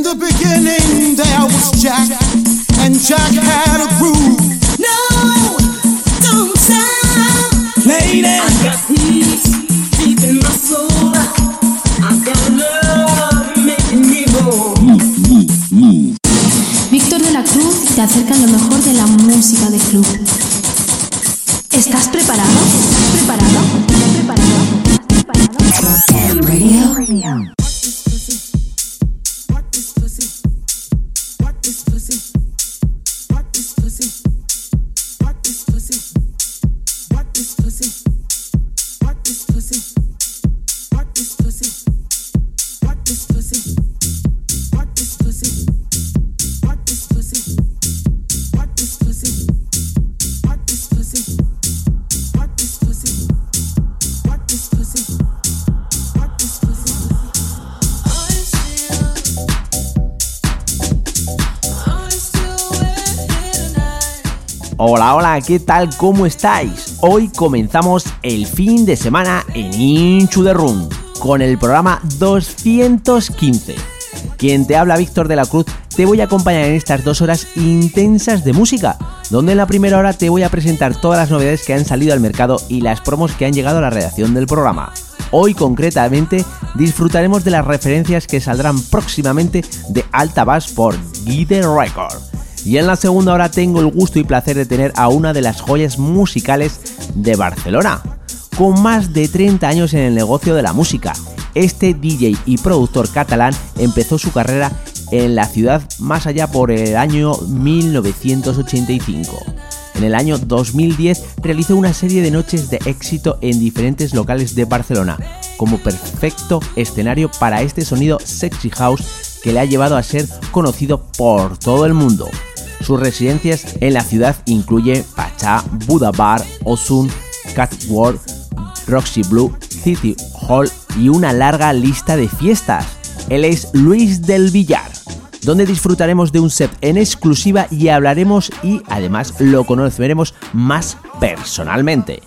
In the beginning there was Jack, and Jack had a groove. No, don't stop. Lady, I got peace deep in my soul. I got love making me whole. Víctor de la Cruz te acerca lo mejor ¿qué tal? ¿Cómo estáis? Hoy comenzamos el fin de semana en Inchu de Room con el programa 215. Quien te habla Víctor de la Cruz, te voy a acompañar en estas dos horas intensas de música, donde en la primera hora te voy a presentar todas las novedades que han salido al mercado y las promos que han llegado a la redacción del programa. Hoy concretamente disfrutaremos de las referencias que saldrán próximamente de Alta Bass por Guide Record. Y en la segunda hora tengo el gusto y placer de tener a una de las joyas musicales de Barcelona. Con más de 30 años en el negocio de la música, este DJ y productor catalán empezó su carrera en la ciudad más allá por el año 1985. En el año 2010 realizó una serie de noches de éxito en diferentes locales de Barcelona, como perfecto escenario para este sonido sexy house que le ha llevado a ser conocido por todo el mundo. Sus residencias en la ciudad incluye Pachá, Buda Bar, Osun, Catwalk, Roxy Blue, City Hall y una larga lista de fiestas. Él es Luis del Villar, donde disfrutaremos de un set en exclusiva y hablaremos y además lo conoceremos más personalmente.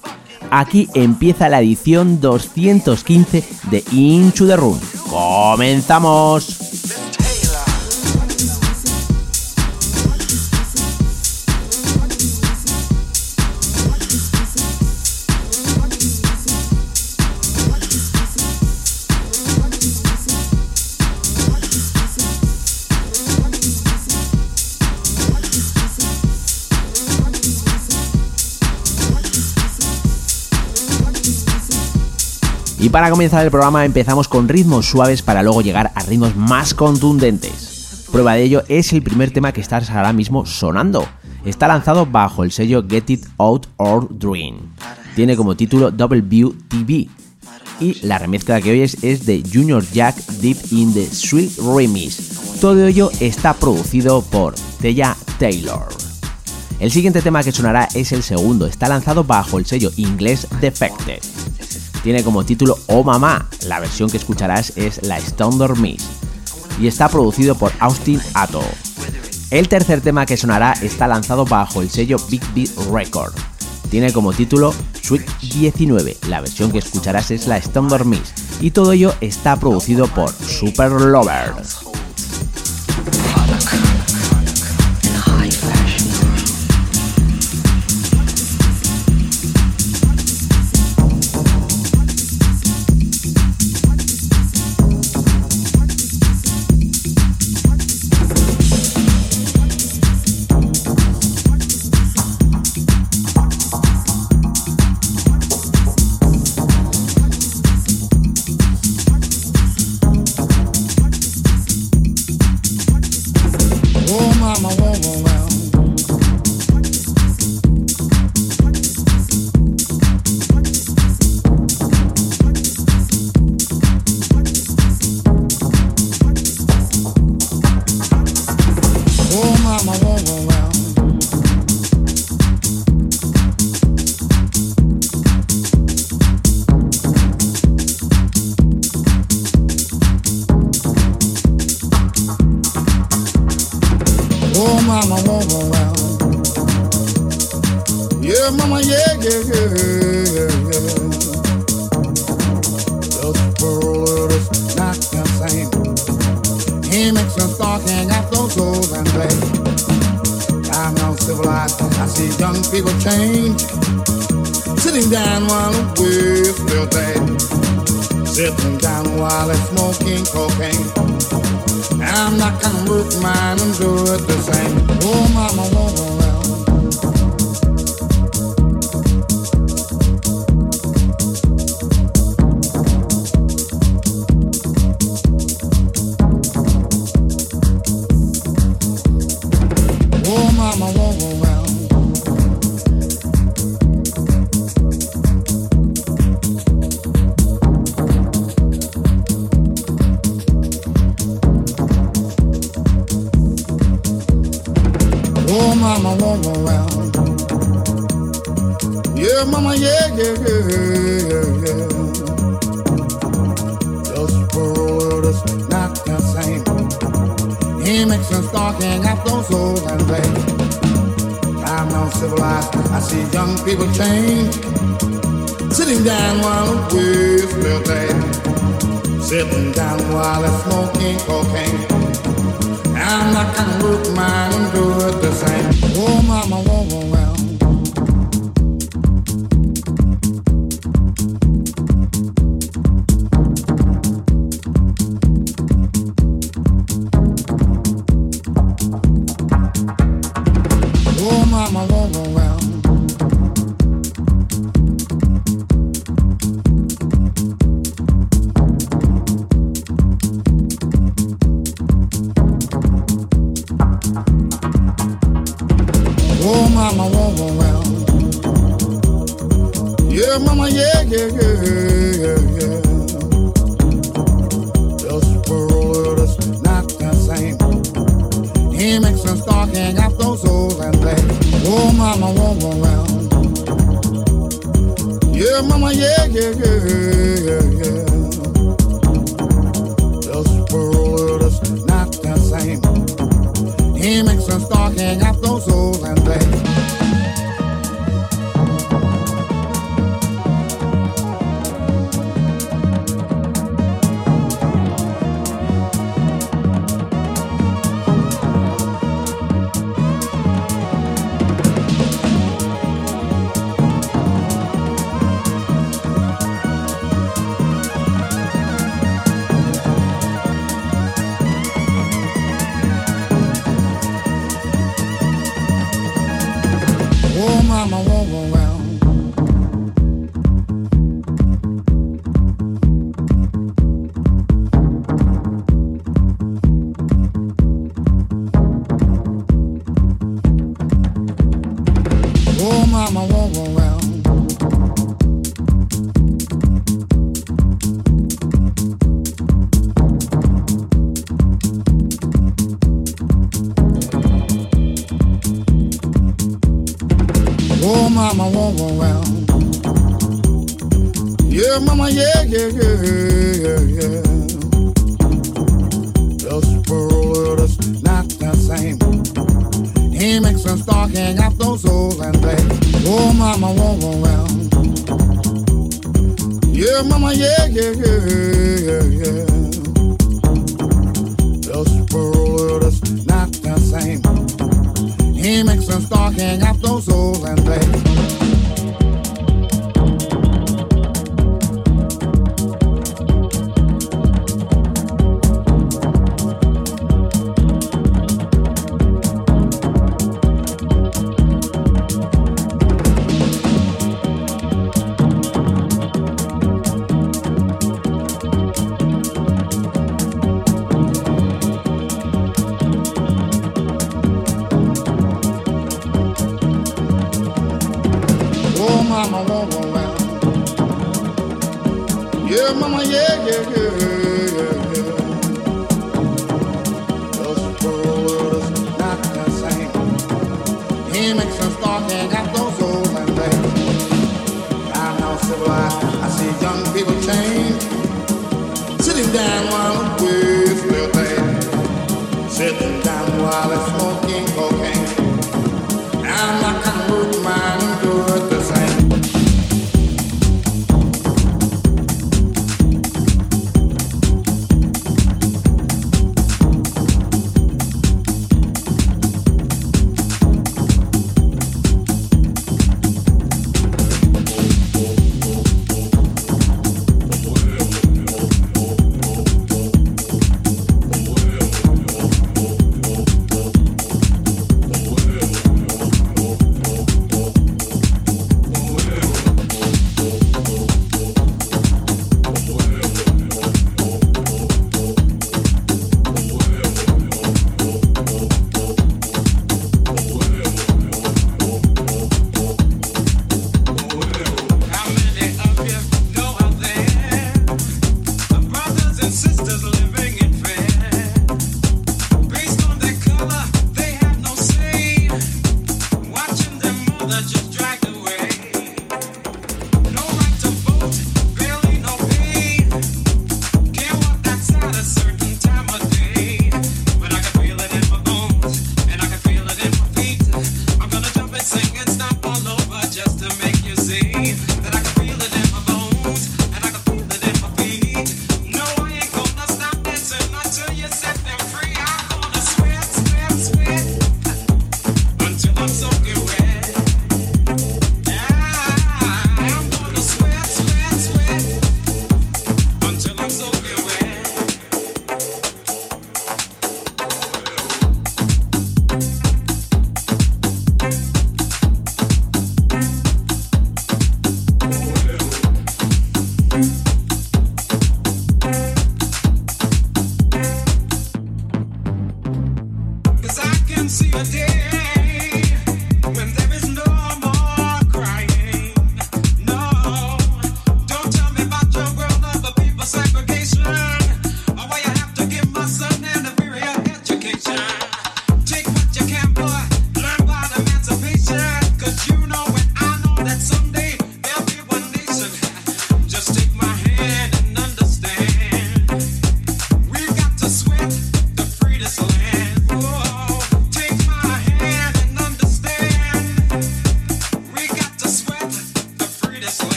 Aquí empieza la edición 215 de Into the Room. ¡Comenzamos! Y para comenzar el programa empezamos con ritmos suaves para luego llegar a ritmos más contundentes. Prueba de ello es el primer tema que está ahora mismo sonando. Está lanzado bajo el sello Get It Out or Dream. Tiene como título Double View TV. Y la remezcla que oyes es de Junior Jack Deep in the Sweet Remix. Todo ello está producido por Tella Taylor. El siguiente tema que sonará es el segundo, está lanzado bajo el sello inglés Defected. Tiene como título Oh Mamá, la versión que escucharás es la Standard Miss y está producido por Austin Atto. El tercer tema que sonará está lanzado bajo el sello Big Beat Record. Tiene como título Sweet 19, la versión que escucharás es la Standard Miss y todo ello está producido por Super Lover.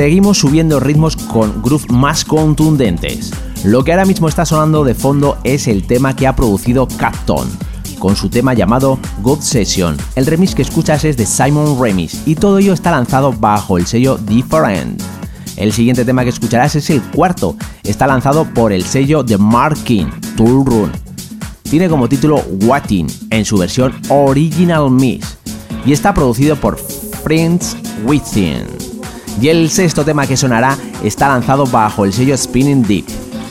Seguimos subiendo ritmos con groove más contundentes. Lo que ahora mismo está sonando de fondo es el tema que ha producido Capton, con su tema llamado Good Session. El remix que escuchas es de Simon Remix y todo ello está lanzado bajo el sello Different. El siguiente tema que escucharás es el cuarto, está lanzado por el sello The Marking Tool Run. Tiene como título Watting en su versión Original Mix y está producido por Friends Within. Y el sexto tema que sonará está lanzado bajo el sello Spinning Deep.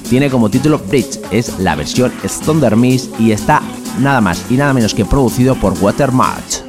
Tiene como título Bridge, es la versión Thunder Mix y está nada más y nada menos que producido por Watermarch.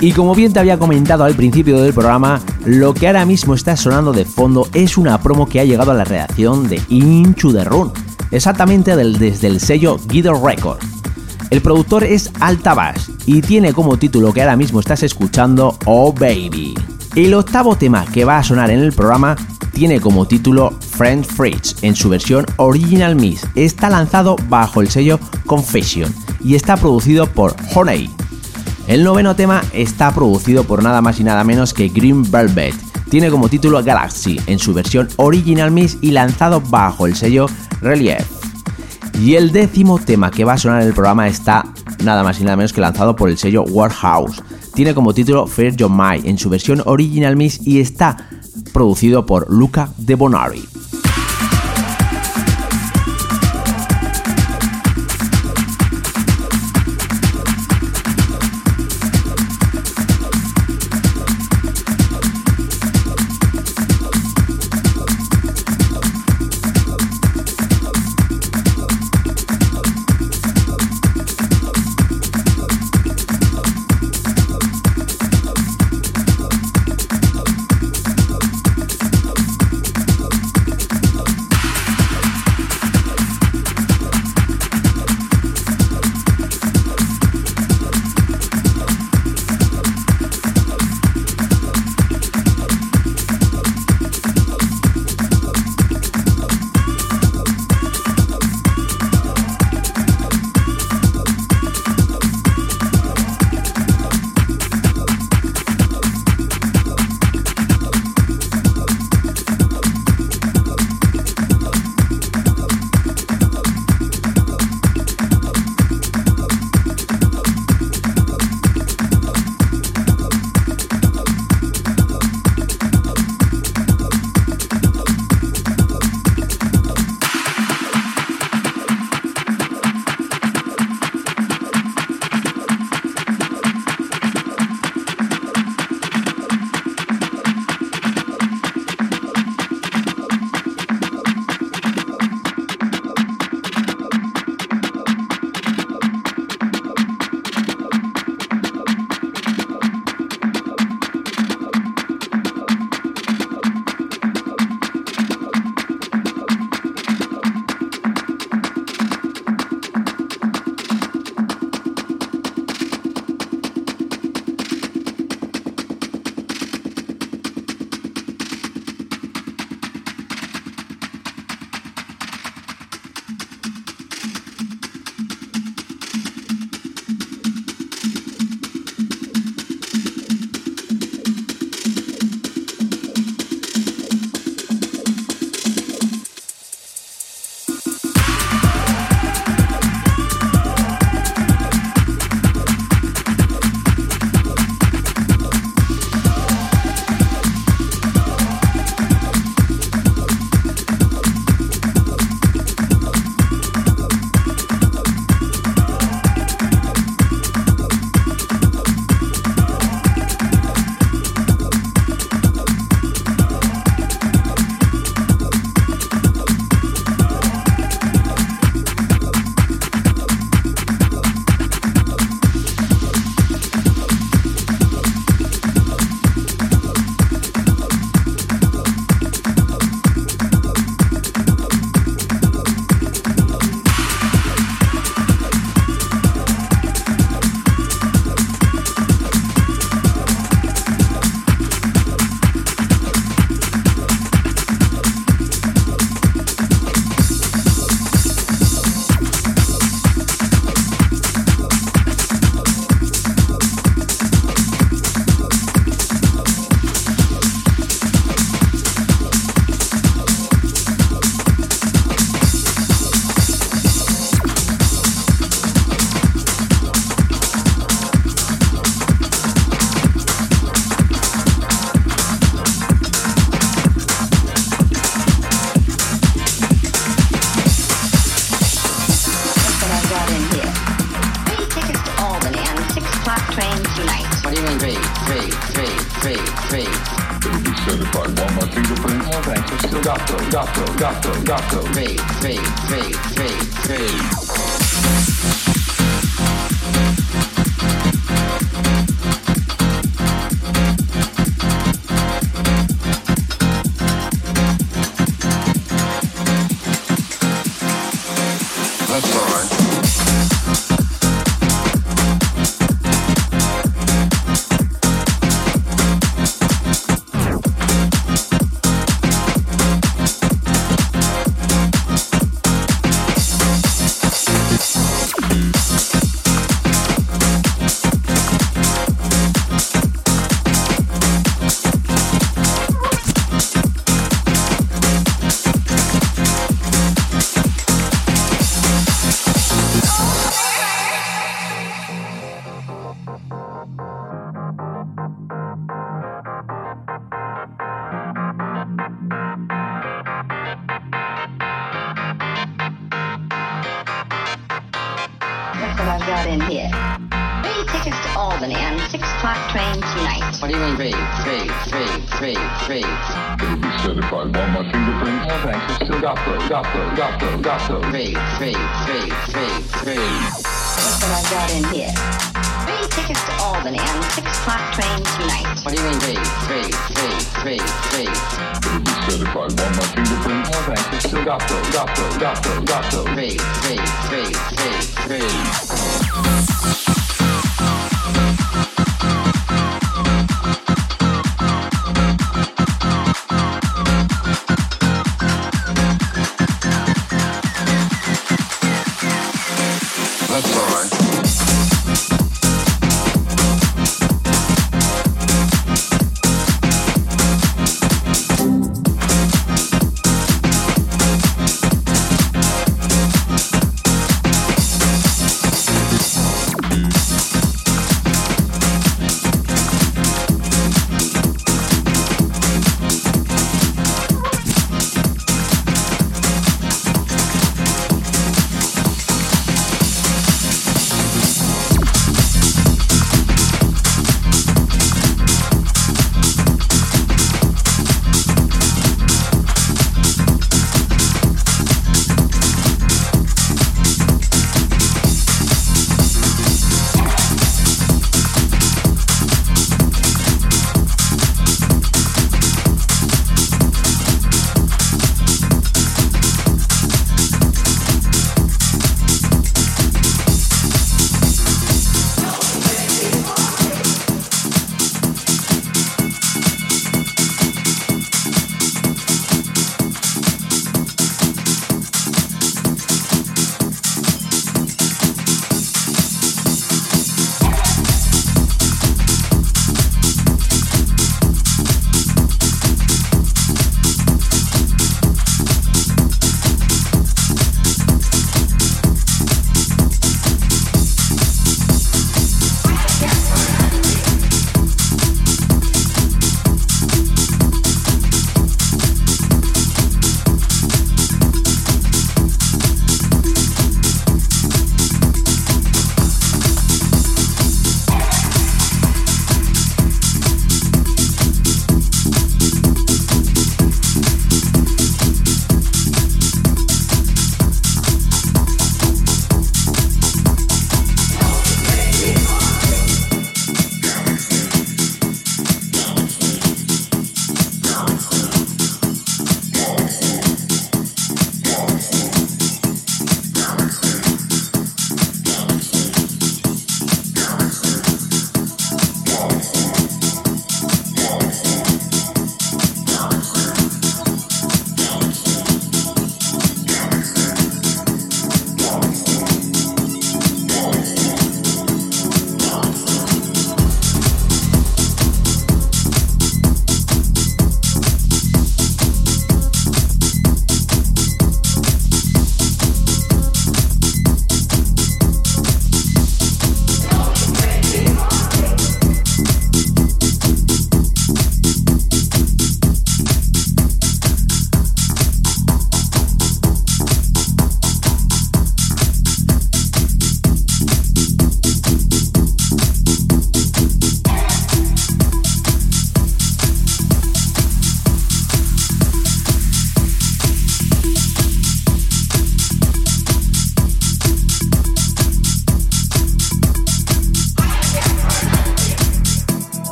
Y como bien te había comentado al principio del programa, lo que ahora mismo está sonando de fondo es una promo que ha llegado a la redacción de Into the Run, exactamente desde el sello Guido Record. El productor es Altabas y tiene como título que ahora mismo estás escuchando Oh Baby. El octavo tema que va a sonar en el programa tiene como título Friend Fridge en su versión Original Miss. Está lanzado bajo el sello Confession y está producido por Honey. El noveno tema está producido por nada más y nada menos que Green Velvet. Tiene como título Galaxy en su versión Original Miss y lanzado bajo el sello Relief. Y el décimo tema que va a sonar en el programa está nada más y nada menos que lanzado por el sello Warehouse. Tiene como título Fair John My en su versión Original Miss y está producido por Luca De Bonari.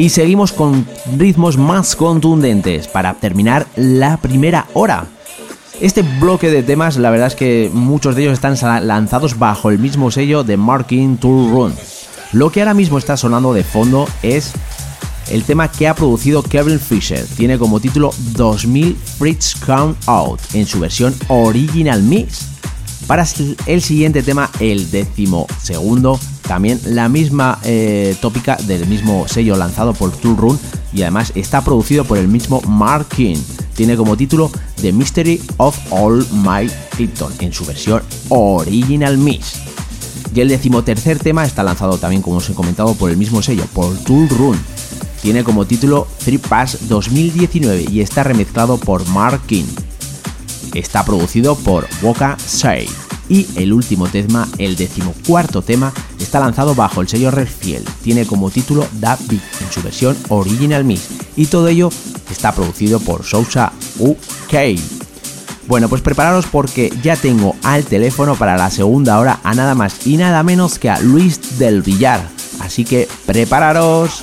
Y seguimos con ritmos más contundentes para terminar la primera hora. Este bloque de temas, la verdad es que muchos de ellos están lanzados bajo el mismo sello de Marking Tour Run. Lo que ahora mismo está sonando de fondo es el tema que ha producido Kevin Fisher. Tiene como título 2000 Fritz Count Out en su versión Original Mix. Para el siguiente tema, el décimo segundo, también la misma eh, tópica del mismo sello lanzado por Tool Run y además está producido por el mismo Mark King. Tiene como título The Mystery of All My Clipton en su versión Original Mix. Y el decimotercer tema está lanzado también, como os he comentado, por el mismo sello, por Tool Run. Tiene como título Three Pass 2019 y está remezclado por Mark King. Está producido por Boca Say. Y el último tema, el decimocuarto tema, está lanzado bajo el sello Redfield. Tiene como título Da Beat en su versión Original Mix. Y todo ello está producido por Sousa UK. Bueno, pues prepararos porque ya tengo al teléfono para la segunda hora a nada más y nada menos que a Luis del Villar. Así que prepararos.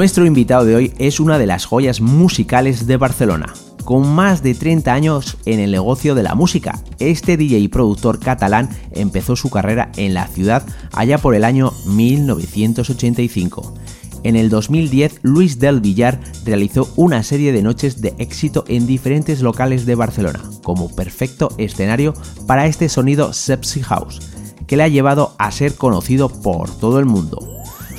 Nuestro invitado de hoy es una de las joyas musicales de Barcelona. Con más de 30 años en el negocio de la música, este DJ y productor catalán empezó su carrera en la ciudad allá por el año 1985. En el 2010, Luis del Villar realizó una serie de noches de éxito en diferentes locales de Barcelona, como perfecto escenario para este sonido Sepsi House, que le ha llevado a ser conocido por todo el mundo.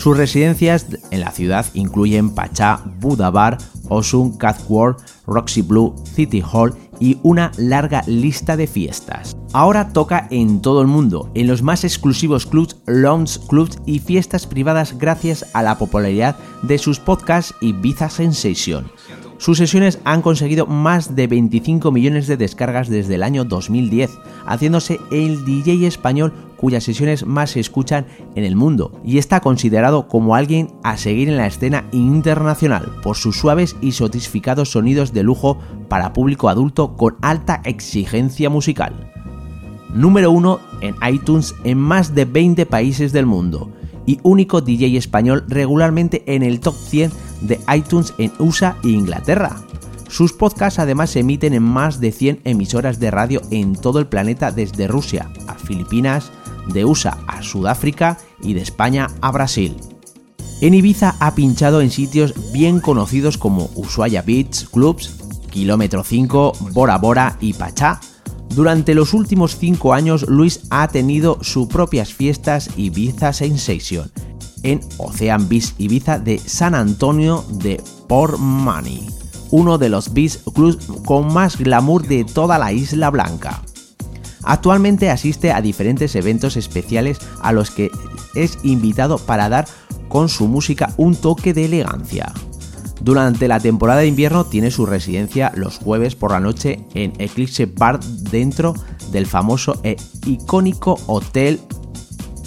Sus residencias en la ciudad incluyen Pachá, Buda Bar, Osun, World, Roxy Blue, City Hall y una larga lista de fiestas. Ahora toca en todo el mundo, en los más exclusivos clubs, lounge clubs y fiestas privadas gracias a la popularidad de sus podcasts y Ibiza Sensation. Sus sesiones han conseguido más de 25 millones de descargas desde el año 2010, haciéndose el DJ español cuyas sesiones más se escuchan en el mundo y está considerado como alguien a seguir en la escena internacional por sus suaves y sofisticados sonidos de lujo para público adulto con alta exigencia musical. Número 1 en iTunes en más de 20 países del mundo y único DJ español regularmente en el top 100 de iTunes en USA e Inglaterra. Sus podcasts además se emiten en más de 100 emisoras de radio en todo el planeta desde Rusia a Filipinas, de USA a Sudáfrica y de España a Brasil. En Ibiza ha pinchado en sitios bien conocidos como Ushuaia Beach Clubs, Kilómetro 5, Bora Bora y Pachá. Durante los últimos 5 años Luis ha tenido sus propias fiestas Ibiza Sensation en Ocean Beach Ibiza de San Antonio de Port Money, uno de los beach clubs con más glamour de toda la Isla Blanca. Actualmente asiste a diferentes eventos especiales a los que es invitado para dar con su música un toque de elegancia. Durante la temporada de invierno tiene su residencia los jueves por la noche en Eclipse Bar dentro del famoso e icónico Hotel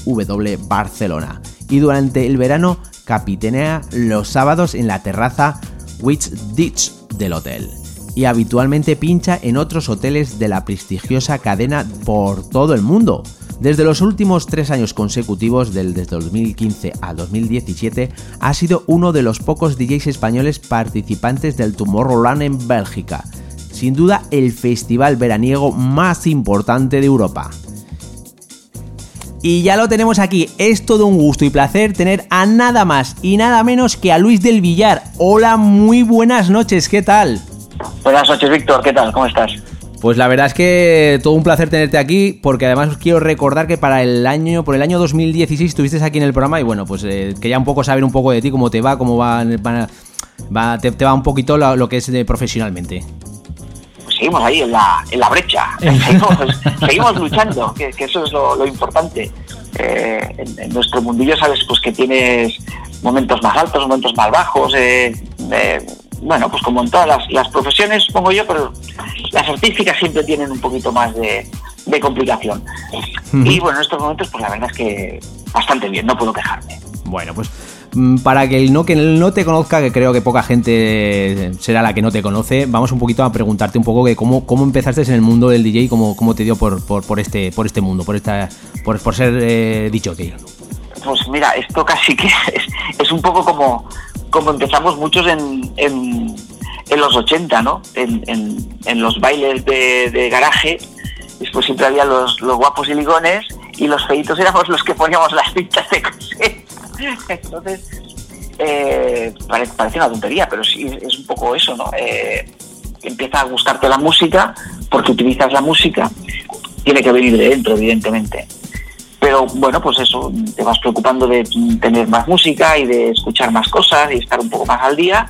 W Barcelona y durante el verano capitanea los sábados en la terraza Witch Ditch del hotel y habitualmente pincha en otros hoteles de la prestigiosa cadena por todo el mundo. Desde los últimos tres años consecutivos, del desde 2015 a 2017, ha sido uno de los pocos DJs españoles participantes del Tomorrowland en Bélgica, sin duda el festival veraniego más importante de Europa. Y ya lo tenemos aquí, es todo un gusto y placer tener a nada más y nada menos que a Luis del Villar. Hola, muy buenas noches, ¿qué tal? Buenas noches, Víctor. ¿Qué tal? ¿Cómo estás? Pues la verdad es que todo un placer tenerte aquí, porque además os quiero recordar que para el año, por el año 2016 estuviste aquí en el programa y bueno, pues eh, quería un poco saber un poco de ti, cómo te va, cómo va, va te, va un poquito lo, que es de profesionalmente. Pues seguimos ahí en la, en la brecha, seguimos, luchando, que, eso es lo, importante. Eh, en, nuestro mundillo sabes pues que tienes momentos más altos, momentos más bajos. Eh, bueno, pues como en todas las, profesiones, supongo yo, pero las artísticas siempre tienen un poquito más de, complicación. Y bueno, en estos momentos, pues la verdad es que bastante bien, no puedo quejarme. Bueno, pues mm, para que el no, que no te conozca, que creo que poca gente será la que no te conoce, vamos un poquito a preguntarte un poco que cómo, cómo empezaste en el mundo del DJ y cómo, cómo te dio por, por, este, por este mundo, por esta por, por ser eh, dicho que Pues mira, esto casi que es, es un poco como, como empezamos muchos en, en, en los 80, ¿no? En, en- los bailes de, garaje, después siempre había los, los guapos y ligones y los feitos éramos los que poníamos las cintas de coser. Entonces, eh, pare- parece una tontería, pero sí es un poco eso, ¿no? Eh, empieza a gustarte la música porque utilizas la música, tiene que venir de dentro, evidentemente. Pero bueno, pues eso, te vas preocupando de tener más música y de escuchar más cosas y estar un poco más al día,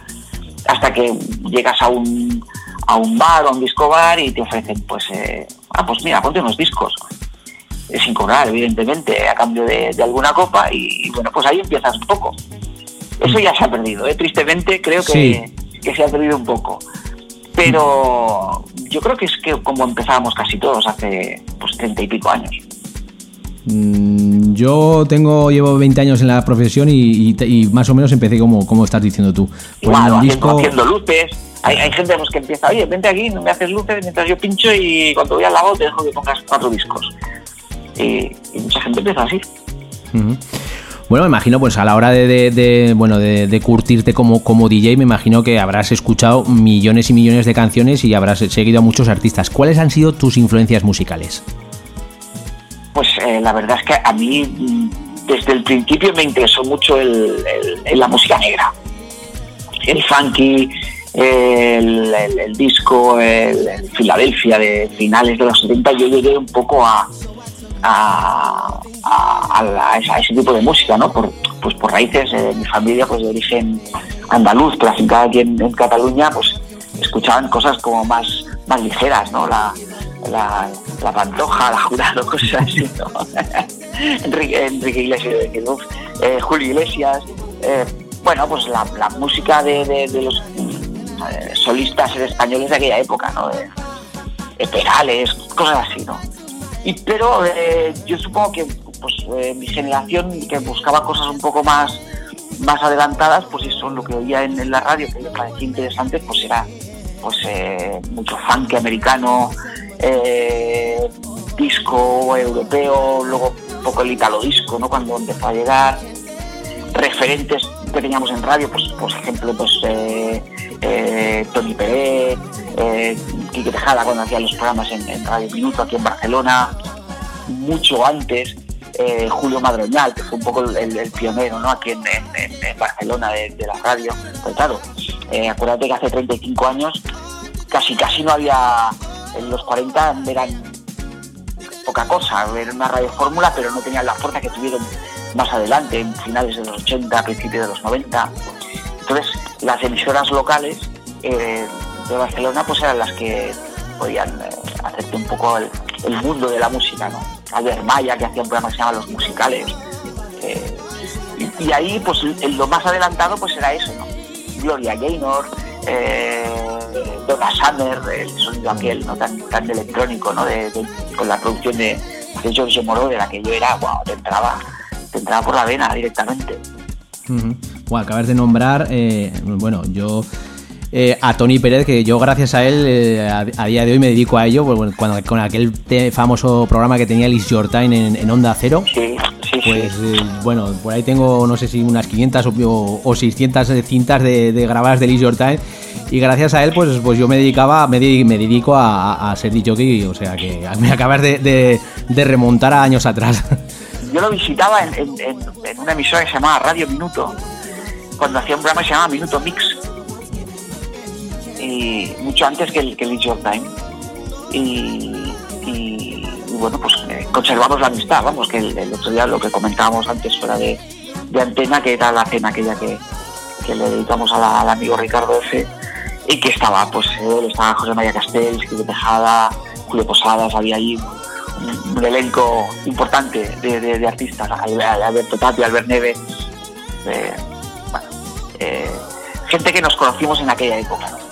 hasta que llegas a un, a un bar o a un disco bar y te ofrecen, pues, eh, ah, pues mira, ponte unos discos. Eh, Sin cobrar, evidentemente, a cambio de, de alguna copa y, bueno, pues ahí empiezas un poco. Eso ya se ha perdido, ¿eh? tristemente creo que, que se ha perdido un poco. Pero yo creo que es que como empezábamos casi todos hace pues treinta y pico años. Mm, Yo tengo, llevo 20 años en la profesión y, y te- y más o menos empecé como, como estás diciendo tú. Igual, Poniendo un haciendo, disco, haciendo luces. Hay, hay gente pues, que empieza, oye, vente aquí, no me haces luces mientras yo pincho y cuando voy al lago te dejo que pongas cuatro discos. Y, y mucha gente empieza así. Bueno, me imagino, pues a la hora de, de- de, bueno, de, de curtirte como, como DJ, me imagino que habrás escuchado millones y millones de canciones y habrás seguido a muchos artistas. ¿Cuáles han sido tus influencias musicales? Pues eh, la verdad es que a mí mm, desde el principio me interesó mucho el, la música negra. El funky, el, disco, el, el Filadelfia de finales de los 70, yo llegué un poco a, a, la- ese tipo de música, ¿no? Por, pues por raíces eh, de mi familia, pues de origen andaluz, pero aquí en, en Cataluña, pues escuchaban cosas como más, más ligeras, ¿no? La, la, la pantoja, la jurado, cosas así, ¿no? Enrique, Enrique Iglesias, uf, eh, Julio Iglesias, eh, bueno, pues la, música de, los eh, solistas españoles de aquella época, ¿no? De, Perales, cosas así, ¿no? Y, pero eh, yo supongo que pues, eh, mi generación que buscaba cosas un poco más, más adelantadas, pues eso, lo que oía en, en la radio, que me parecía interesante, pues era pues eh, mucho funk americano, eh, disco europeo, luego un poco el italo disco, ¿no? Cuando empezó a llegar, referentes que teníamos en radio, pues por ejemplo, pues eh, Tony Pérez, Quique Tejada cuando hacía los programas en, Radio Minuto aquí en Barcelona, mucho antes, Julio Madroñal, que fue un poco el, pionero ¿no? aquí en, Barcelona de, de la radio. Pues claro, acuérdate que hace 35 años casi casi no había, en los 40 eran poca cosa, era una radio fórmula, pero no tenían la fuerza que tuvieron más adelante, en finales de los 80, principios de los 90. Entonces, las emisoras locales eh, de Barcelona pues eran las que podían eh, hacerte un poco el, mundo de la música, ¿no? Albert Maya, que hacía un programa que se llama Los Musicales. eh, y, ahí, pues, lo más adelantado, pues era eso, ¿no? Gloria Gaynor, eh, Donna Summer, el sonido aquel, ¿no? Tan, tan electrónico, ¿no? De- de- con la producción de, de George Moroder, aquello era, wow, te entraba, te entraba por la vena directamente. Ujú. Bueno, acabas de nombrar, eh, bueno, yo eh, a Tony Pérez, que yo gracias a él eh, a, a día de hoy me dedico a ello, pues, bueno, cuando, con aquel te- famoso programa que tenía Liz Jortain en, en Onda Cero. Sí, sí, Pues sí. eh, bueno, por ahí tengo no sé si unas 500 o, o 600 cintas de, de grabadas de Liz Jortain y gracias a él pues pues yo me dedicaba me, di- me dedico a, a- ser DJ, o sea que me acabas de, de- remontar a años atrás. Yo lo visitaba en, en- una emisora que se llamaba Radio Minuto, cuando hacía un programa que se llamaba Minuto Mix. Y mucho antes que el, que el Time. Y, bueno, pues eh, conservamos la amistad, vamos, que el, otro día lo que comentábamos antes fuera de, de antena, que era la cena aquella que, que le dedicamos al amigo Ricardo F. Y que estaba, pues él, estaba José María Castells, Quique Tejada, Julio Posadas, había ahí un, elenco importante de, de- artistas, Alberto Tapia, Albert Neves, eh, bueno, eh, gente que nos conocimos en aquella época, ¿no?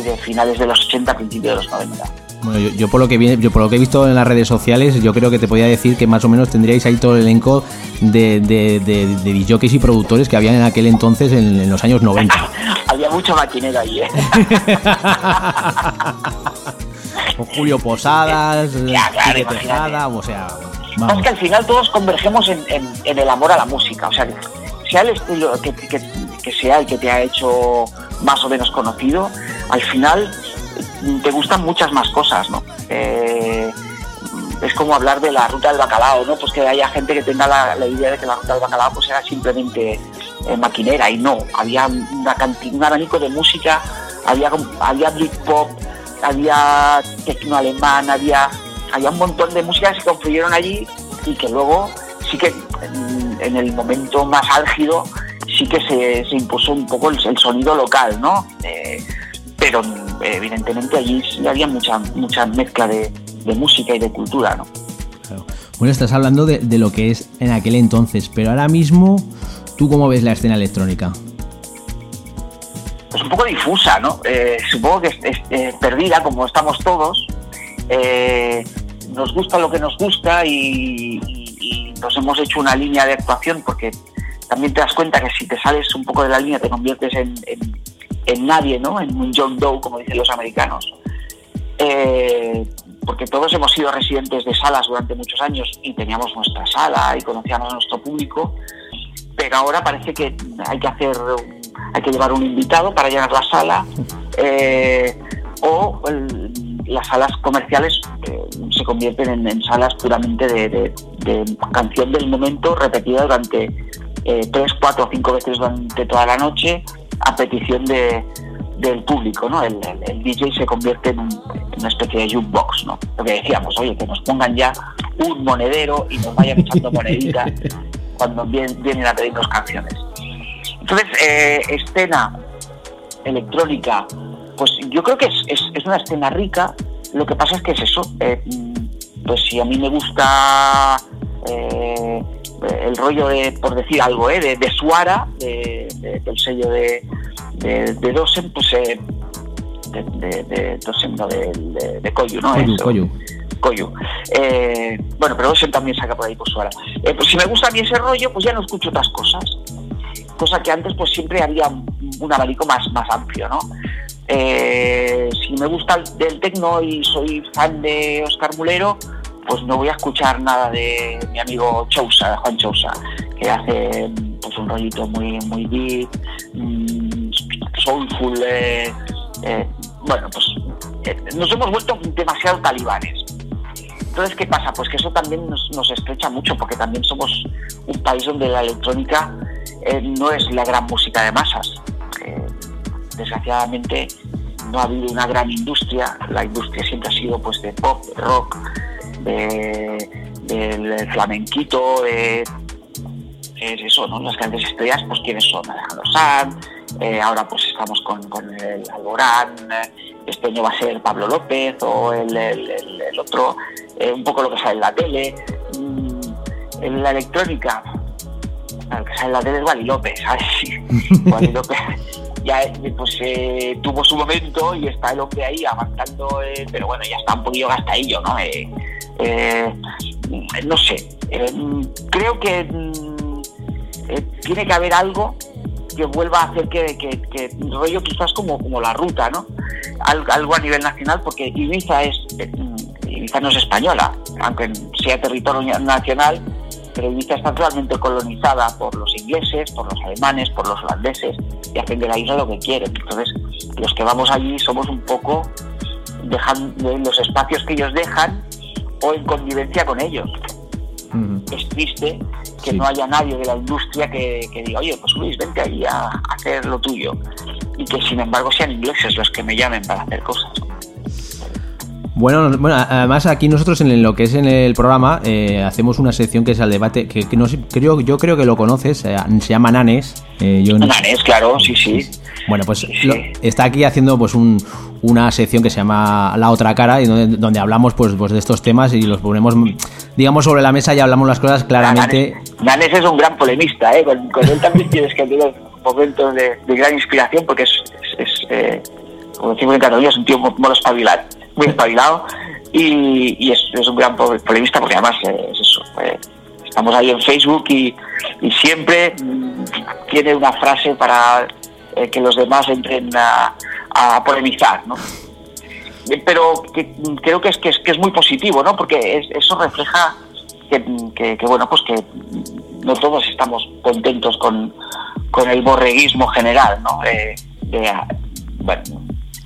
de finales de los 80, principios de los 90. Bueno, yo, yo por lo que vi- yo por lo que he visto en las redes sociales, yo creo que te podía decir que más o menos tendríais ahí todo el elenco de, de, de, de DJs y productores que habían en aquel entonces en, en los años 90. Había mucho maquinero ahí, ¿eh? Con Julio Posadas, Ya, claro. Tejada, o sea, Es vamos. que al final todos convergemos en, en- en el amor a la música. O sea, que sea el estilo que, que- que sea el que te ha hecho más o menos conocido, al final te gustan muchas más cosas, ¿no? Eh, es como hablar de la ruta del bacalao, ¿no? Pues que haya gente que tenga la, idea de que la ruta del bacalao pues era simplemente eh, maquinera y no, había un abanico de música, había, había Britpop, había tecno alemán, había, había un montón de música que se construyeron allí y que luego sí que en, el momento más álgido sí que se, impuso un poco el, el sonido local, ¿no? Eh, pero evidentemente allí sí había mucha, mucha mezcla de, de música y de cultura, ¿no? Claro. Bueno, estás hablando de, de, lo que es en aquel entonces, pero ahora mismo, ¿tú cómo ves la escena electrónica? Pues un poco difusa, ¿no? Eh, supongo que es, es eh, perdida, como estamos todos. Eh, nos gusta lo que nos gusta y, y, y, nos hemos hecho una línea de actuación porque también te das cuenta que si te sales un poco de la línea te conviertes en, en, en nadie, ¿no? En un John Doe, como dicen los americanos. Eh, porque todos hemos sido residentes de salas durante muchos años y teníamos nuestra sala y conocíamos a nuestro público, pero ahora parece que hay que hacer, hay que llevar un invitado para llenar la sala eh, o las salas comerciales eh, se convierten en, salas puramente de, de, canción del momento repetida durante tres, cuatro o cinco veces durante toda la noche a petición de, del público, ¿no? El, el, el, DJ se convierte en, un, en, una especie de jukebox, ¿no? Lo que decíamos, oye, que nos pongan ya un monedero y nos vayan echando moneditas cuando vienen, vienen a pedirnos canciones. Entonces, eh, escena electrónica, pues yo creo que es, es, es, una escena rica, lo que pasa es que es eso, eh, pues si a mí me gusta eh, el rollo de, por decir algo, eh, de, de Suara, de, del sello de, Dosen, pues eh, de, Dosen, no, de, Koyu, ¿no? Koyu, Koyu. Koyu. Eh, bueno, pero Dosen también saca por ahí por Suara. Eh, pues si me gusta a mí ese rollo, pues ya no escucho otras cosas. Cosa que antes pues siempre había un, un abanico más, más amplio, ¿no? Eh, si me gusta el, del tecno y soy fan de Oscar Mulero, pues no voy a escuchar nada de mi amigo Chousa, Juan Chousa, que hace pues un rollito muy muy deep, mmm, soulful, eh, eh, bueno, pues eh, nos hemos vuelto demasiado talibanes. Entonces, ¿qué pasa? Pues que eso también nos, nos estrecha mucho, porque también somos un país donde la electrónica no es la gran música de masas. Desgraciadamente no ha habido una gran industria, la industria siempre ha sido pues de pop, de rock, de, del flamenquito, de, es eso, ¿no? Las grandes estrellas, pues quiénes son, Alejandro Sanz, eh, ahora pues estamos con, con el Alborán, este año va a ser Pablo López o el, el, el, el otro, eh, un poco lo que sale en la tele. Mm, en la electrónica, lo que sale en la tele es Wally López, ¿sabes? Wally López ya pues eh, tuvo su momento y está el hombre ahí avanzando, eh, pero bueno, ya está un poquillo gastadillo, ¿no? Eh, eh, no sé, creo que tiene que haber algo que vuelva a hacer que, que, rollo quizás como, como la ruta, ¿no? Al, algo a nivel nacional, porque Ibiza es Ibiza no es española, aunque sea territorio nacional, pero Ibiza está totalmente colonizada por los ingleses, por los alemanes, por los holandeses, y hacen de la isla lo que quieren. Entonces, los que vamos allí somos un poco dejando los espacios que ellos dejan o en convivencia con ellos. Es triste que sí. no haya nadie de la industria que, que, diga, oye, pues Luis, vente ahí a hacer lo tuyo. Y que sin embargo sean ingleses los que me llamen para hacer cosas. Bueno, bueno, además aquí nosotros en lo que es en el programa eh, hacemos una sección que es el debate que, que no sé, creo yo creo que lo conoces, eh, se llama Nanes. Eh, yo Nanes, claro, sí, sí. Bueno, pues sí, sí. Lo, está aquí haciendo pues un, una sección que se llama La otra cara y donde, donde hablamos pues, pues de estos temas y los ponemos digamos sobre la mesa y hablamos las cosas claramente. Nanes, Nanes es un gran polemista, ¿eh? con, con él también tienes que tener momentos de, de, gran inspiración porque es, es, es eh, como decimos en Cataluña, es un tío muy espabilado muy y, es, un gran polemista porque además es eso. Eh, estamos ahí en Facebook y, siempre mmm, tiene una frase para eh, que los demás entren a, a polemizar, ¿no? Eh, pero que, creo que es, que es, muy positivo, ¿no? Porque es, eso refleja que, que, bueno, pues que no todos estamos contentos con, el borreguismo general, ¿no? Eh, bueno,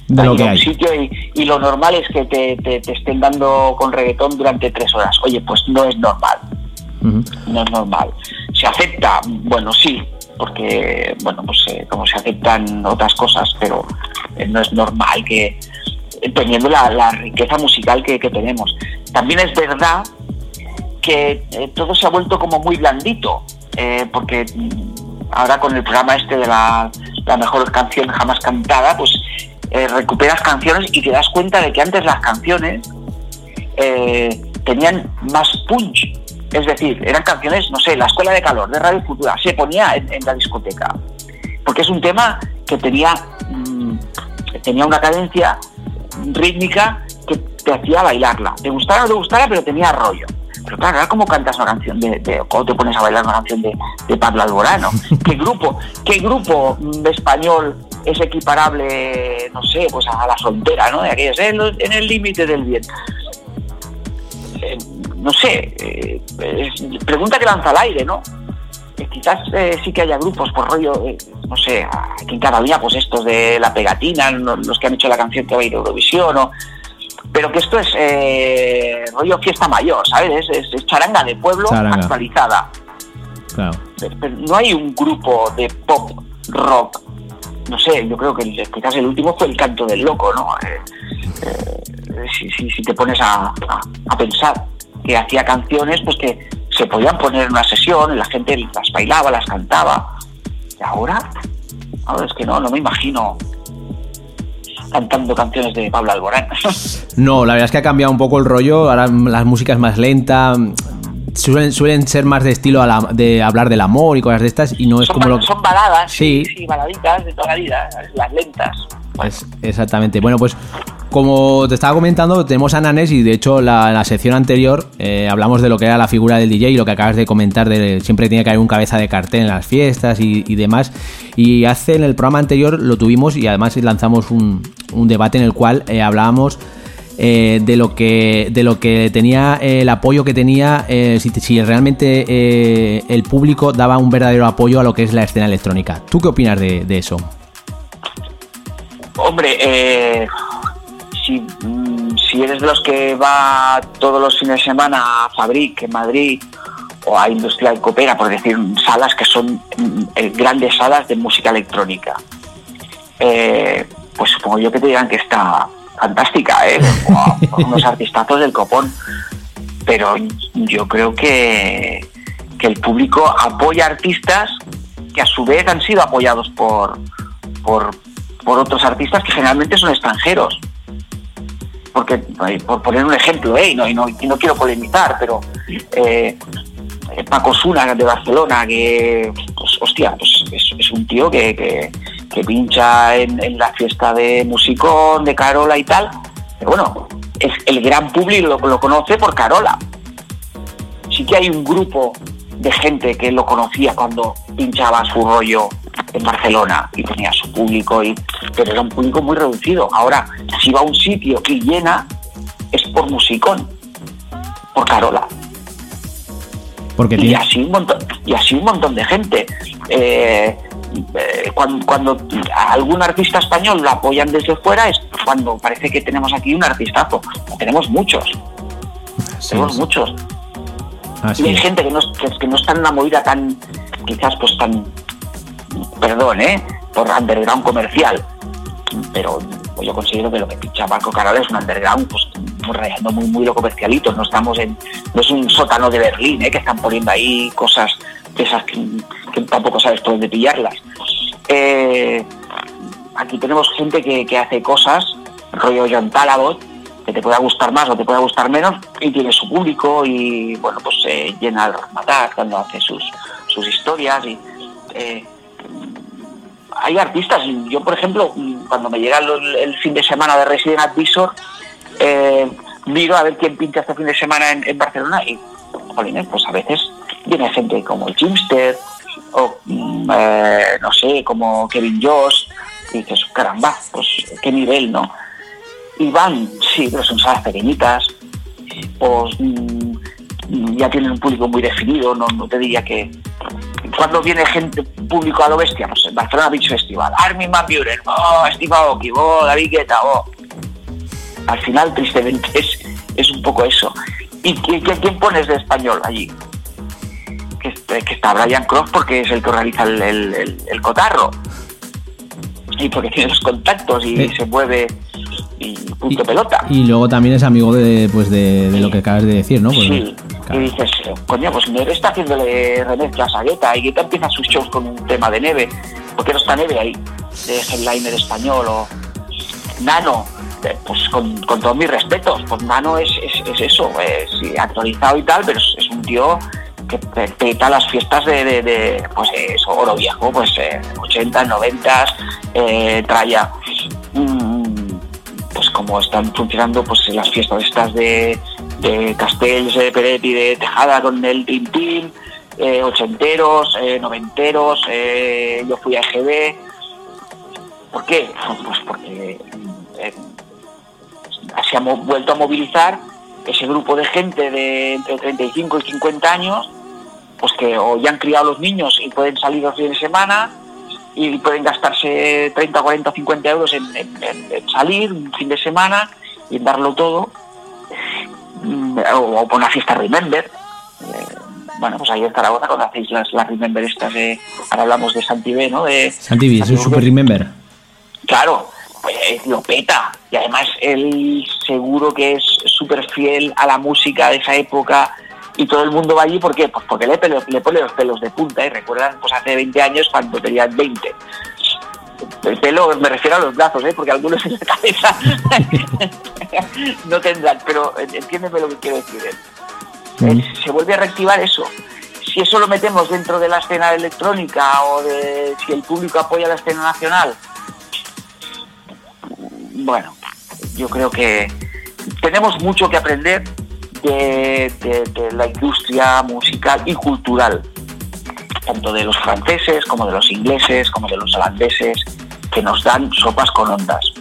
De lo ir que a un hay. sitio y, y lo normal es que te, te- te estén dando con reggaetón durante tres horas. Oye, pues no es normal, no es normal. ¿Se acepta? Bueno, sí, porque, bueno, pues eh, como se aceptan otras cosas, pero eh, no es normal que, eh, teniendo la, la riqueza musical que, que tenemos. También es verdad que eh, todo se ha vuelto como muy blandito, eh, porque mm, ahora con el programa este de la, la mejor canción jamás cantada, pues eh, recuperas canciones y te das cuenta de que antes las canciones eh, tenían más punch. Es decir, eran canciones, no sé, La Escuela de Calor de Radio Futura, se ponía en, en la discoteca. Porque es un tema que tenía, mm, tenía una cadencia rítmica que te hacía bailarla. Te gustara o no te gustara, pero tenía rollo. Pero claro, ahora cómo cantas una canción de, de o te pones a bailar una canción de, de Pablo Alborano. ¿Qué grupo, qué grupo mm, español es equiparable, no sé, pues a la frontera, ¿no? De aquellos, en, el límite del bien. Eh, no sé, eh, es- pregunta que lanza al aire, ¿no? Eh, quizás eh, sí que haya grupos por rollo, no sé, aquí en Cataluña, pues estos de la pegatina, los que han hecho la canción que va a ir a Eurovisión, o- pero que esto es rollo fiesta mayor, ¿sabes? Es, es- es charanga de pueblo Charanga. actualizada. Claro. Pero- pero no hay un grupo de pop rock, no sé, yo creo que quizás el último fue el canto del loco, ¿no? Eh, eh, si, si- te pones a, a- a pensar que hacía canciones pues que se podían poner en una sesión, la gente las bailaba, las cantaba. Y ahora, ahora es que no, no me imagino cantando canciones de Pablo Alborán. No, la verdad es que ha cambiado un poco el rollo. Ahora mm, las músicas más lentas. Suelen, suelen ser más de estilo a la- de hablar del amor y cosas de estas. Y no es son, como lo son baladas, Sí. sí, sí, baladitas de toda la vida, las lentas. Pues, exactamente. Bueno, pues como te estaba comentando, tenemos a Nanes y de hecho la, en la sección anterior eh, hablamos de lo que era la figura del DJ y lo que acabas de comentar de siempre tiene que haber un cabeza de cartel en las fiestas y, y demás. Y hace en el programa anterior lo tuvimos y además lanzamos un, un debate en el cual eh, hablábamos eh, de lo que de lo que tenía eh, el apoyo que tenía eh, si, realmente el público daba un verdadero apoyo a lo que es la escena electrónica. ¿Tú qué opinas de, de eso? Hombre, si, mm, si eres de los que va todos los fines de semana a Fabric en Madrid o a Industrial Coopera, por decir salas que son mm, grandes salas de música electrónica, pues supongo yo que te dirán que está fantástica, ¿eh? Unos artistazos del copón. Pero yo creo que, que el público apoya artistas que a su vez han sido apoyados por, por, por otros artistas que generalmente son extranjeros. Porque, eh, por poner un ejemplo, ¿eh? y, no, y, no, y no quiero polemizar, pero eh, Paco Suna de Barcelona, que, pues, hostia, pues es, es un tío que, que, que pincha en, en la fiesta de Musicón, de Carola y tal, pero bueno, es el gran público lo, lo conoce por Carola. Sí que hay un grupo de gente que lo conocía cuando pinchaba su rollo en Barcelona y tenía su público, y, pero era un público muy reducido. Ahora, si va a un sitio y llena, es por Musicón, por Carola. Porque y tiene- así un montón y así un montón de gente eh, eh, cuando, algún artista español lo apoyan desde fuera es cuando parece que tenemos aquí un artistazo. Tenemos muchos. Tenemos muchos. Así y hay es. gente que no, que, que no está en una movida tan quizás pues tan perdón eh por underground comercial. Pero pues yo considero que lo que pincha Marco Carola es un underground pues rayando muy muy lo comercialito. No estamos en no es un sótano de Berlín ¿eh? que están poniendo ahí cosas de esas que, tampoco sabes por dónde pillarlas. Eh, aquí tenemos gente que, que hace cosas rollo John Talabot que te pueda gustar más o te pueda gustar menos y tiene su público y bueno pues eh, llena el matar cuando hace sus sus historias y eh, hay artistas, yo por ejemplo, cuando me llega el, fin de semana de Resident Advisor, eh, miro a ver quién pinta este fin de semana en, Barcelona y, pues a veces viene gente como el Jimster o, mm, eh, no sé, como Kevin Josh, y dices, caramba, pues qué nivel, ¿no? Y van, sí, pero son salas pequeñitas, pues mm, ya tienen un público muy definido, no, no te diría que, cuando viene gente público a lo bestia, pues en Barcelona Beach Festival, Armin Van Buren, oh, Steve Aoki, oh, David Guetta, oh. Al final, tristemente, es, es un poco eso. ¿Y qui- qui- quién pones de español allí? Que, que está Brian Croft porque es el que organiza el, el- el- el cotarro. Y porque tiene los contactos y Eh. se mueve y punto pelota. Y luego también es amigo de, pues de, de lo que acabas de decir, ¿no? Pues, Sí, claro. y dices, coño, pues Neve está haciéndole remezclas a Guetta y Guetta empieza sus shows con un tema de Neve. ¿Por qué no está Neve ahí? De headliner español o Nano. eh, Pues con, con todos mis respetos, pues Nano es, es, es eso, eh, sí, actualizado y tal, pero es, es un tío que pe- peta las fiestas de, de, de, pues oro viejo, pues eh, 80, 90, eh, traya. Mm, pues como están funcionando pues las fiestas estas de, de Castells, de Peret y de Tejada con el Team, eh, ochenteros, eh, noventeros, eh, yo fui a EGB. ¿Por qué? Pues porque eh, se ha vuelto a movilizar ese grupo de gente de entre 35 y 50 años, pues que o ya han criado los niños y pueden salir los fines de semana, y pueden gastarse 30, 40, 50 euros en, en- en- en salir un fin de semana y en darlo todo. Mm, O, o por una fiesta Remember. Eh, bueno, pues ahí en Zaragoza cuando hacéis las, las Remember estas de... Ahora hablamos de Santibé, ¿no? De, Santi B, es un super remember. Claro, pues lo peta. Y además él seguro que es súper fiel a la música de esa época y todo el mundo va allí, ¿por qué? Pues porque le, pelo- le pone los pelos de punta y recuerdan pues hace 20 años cuando tenían 20. El pelo, me refiero a los brazos, ¿eh? porque algunos en la cabeza no tendrán, pero entiéndeme lo que quiero decir. ¿eh? Mm. Eh, se vuelve a reactivar eso. Si eso lo metemos dentro de la escena electrónica o de si el público apoya la escena nacional, bueno, yo creo que tenemos mucho que aprender de, la industria musical y cultural, tanto de los franceses como de los ingleses, como de los holandeses, que nos dan sopas con ondas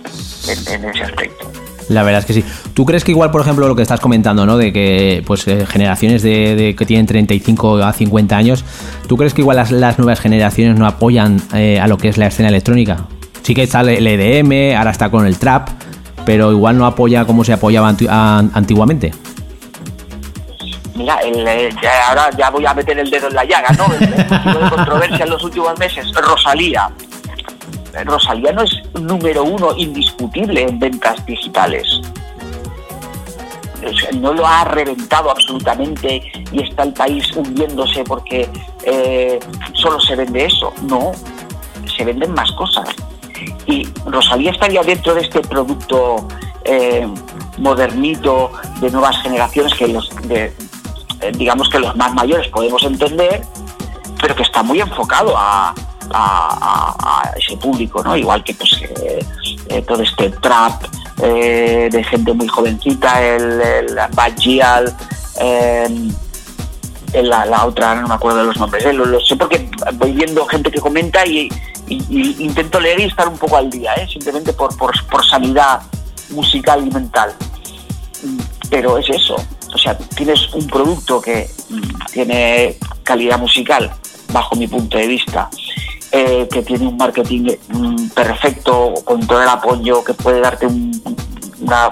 en, en ese aspecto. La verdad es que sí. ¿Tú crees que igual, por ejemplo, lo que estás comentando, ¿no? De que pues eh, generaciones de, que tienen 35 a 50 años, ¿tú crees que igual las, las nuevas generaciones no apoyan eh, a lo que es la escena electrónica? Sí que está el EDM, ahora está con el trap, pero igual no apoya como se apoyaba antiguamente. Mira, eh, ahora ya voy a meter el dedo en la llaga, ¿no? El, el de controversia en los últimos meses, Rosalía. Rosalía no es número uno indiscutible en ventas digitales. No lo ha reventado absolutamente y está el país hundiéndose porque eh, solo se vende eso. No, se venden más cosas. Y Rosalía estaría dentro de este producto eh, modernito de nuevas generaciones que los eh, digamos que los más mayores podemos entender, pero que está muy enfocado a, ese público, ¿no? Igual que pues eh, todo este trap de gente muy jovencita, el, el en la, otra, no me acuerdo de los nombres, lo sé porque voy viendo gente que comenta y, intento leer y estar un poco al día, ¿eh? simplemente por, por, sanidad musical y mental. Pero es eso, o sea, tienes un producto que tiene calidad musical, bajo mi punto de vista, eh, que tiene un marketing mm, perfecto, con todo el apoyo que puede darte un- una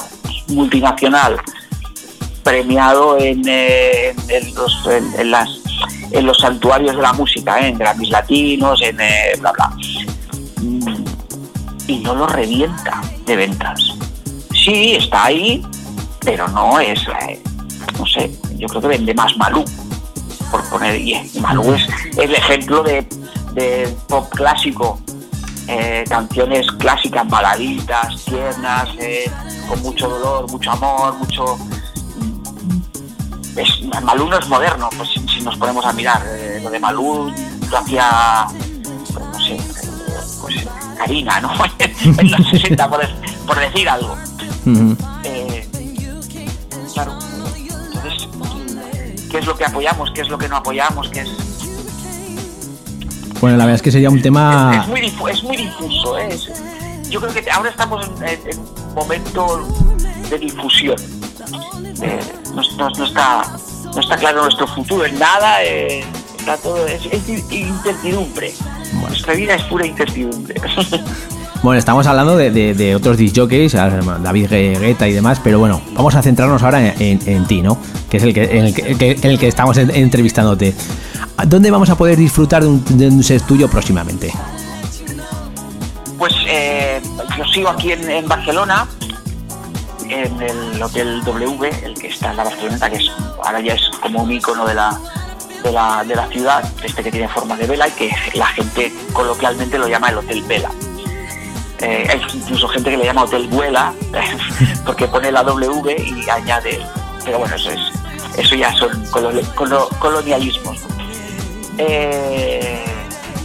multinacional premiado en, eh, los, en las, en los santuarios de la música, ¿eh? en Grammys latinos, en eh, bla bla. Mm, Y no lo revienta de ventas. Sí, está ahí, pero no es, eh, no sé, yo creo que vende más Malú, por poner, y Malú es el ejemplo de, de pop clásico, canciones clásicas, baladitas, tiernas, con mucho dolor, mucho amor, mucho... Es, Malú no es moderno, pues si, si nos ponemos a mirar, eh, lo de Malú lo hacía, pues, no sé, pues Karina, ¿no? en los 60, por, por decir algo. Eh, claro. Entonces, ¿qué es lo que apoyamos? ¿Qué es lo que no apoyamos? ¿Qué es, Bueno, la verdad es que sería un tema... es muy, difu- es muy difuso. ¿eh? Es- yo creo que ahora estamos en, en- en un momento de difusión. Eh, no, no- no está, no está claro nuestro futuro en nada. eh, está todo, es, es incertidumbre. Nuestra vida es pura incertidumbre. Bueno, estamos hablando de, de, de otros disjockeys, David Guetta y demás, pero bueno, vamos a centrarnos ahora en, en, ti, ¿no? Que es el que, en el que, en el que estamos entrevistándote. ¿Dónde vamos a poder disfrutar de un, de un set tuyo próximamente? Pues eh, yo sigo aquí en, Barcelona, en el Hotel W, el que está en la Barceloneta, que es, ahora ya es como un icono de la, de la, de la ciudad, este que tiene forma de vela y que la gente coloquialmente lo llama el Hotel Vela. Eh, hay incluso gente que le llama Hotel Vuela, porque pone la W y añade. Pero bueno, eso, es, eso ya son colonialismos. Eh,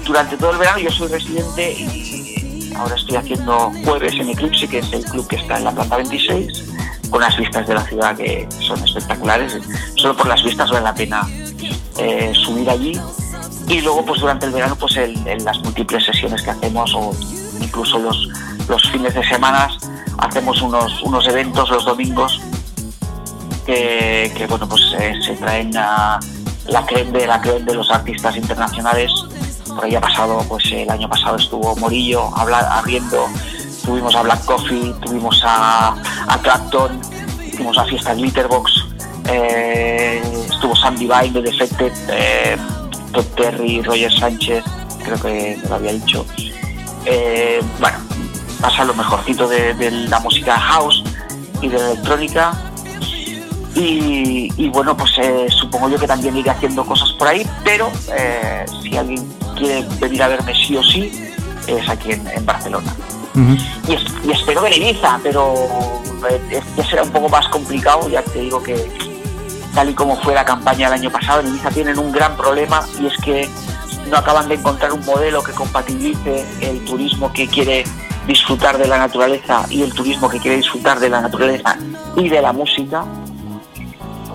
durante todo el verano yo soy residente y ahora estoy haciendo jueves en Eclipse, que es el club que está en la planta 26, con las vistas de la ciudad que son espectaculares. Solo por las vistas vale la pena eh, subir allí. Y luego, pues durante el verano, pues en las múltiples sesiones que hacemos o incluso los, los fines de semana hacemos unos, unos eventos los domingos que, bueno pues eh, se traen a la creen de la creen de los artistas internacionales por ahí ha pasado pues el año pasado estuvo Morillo abriendo tuvimos a Black Coffee tuvimos a, Clapton tuvimos a fiesta Glitterbox eh, estuvo Sandy Vine de Defected eh, Todd Terry Roger Sánchez creo que lo había dicho eh, bueno, pasa lo mejorcito de, de, la música house y de la electrónica. Y, y bueno, pues eh, supongo yo que también iré haciendo cosas por ahí, pero eh, si alguien quiere venir a verme sí o sí, es aquí en, en Barcelona. Uh -huh. y, es, y, espero que en Ibiza, pero eh, ya será un poco más complicado, ya te digo que tal y como fue la campaña del año pasado, en Ibiza tienen un gran problema y es que no acaban de encontrar un modelo que compatibilice el turismo que quiere disfrutar de la naturaleza y el turismo que quiere disfrutar de la naturaleza y de la música.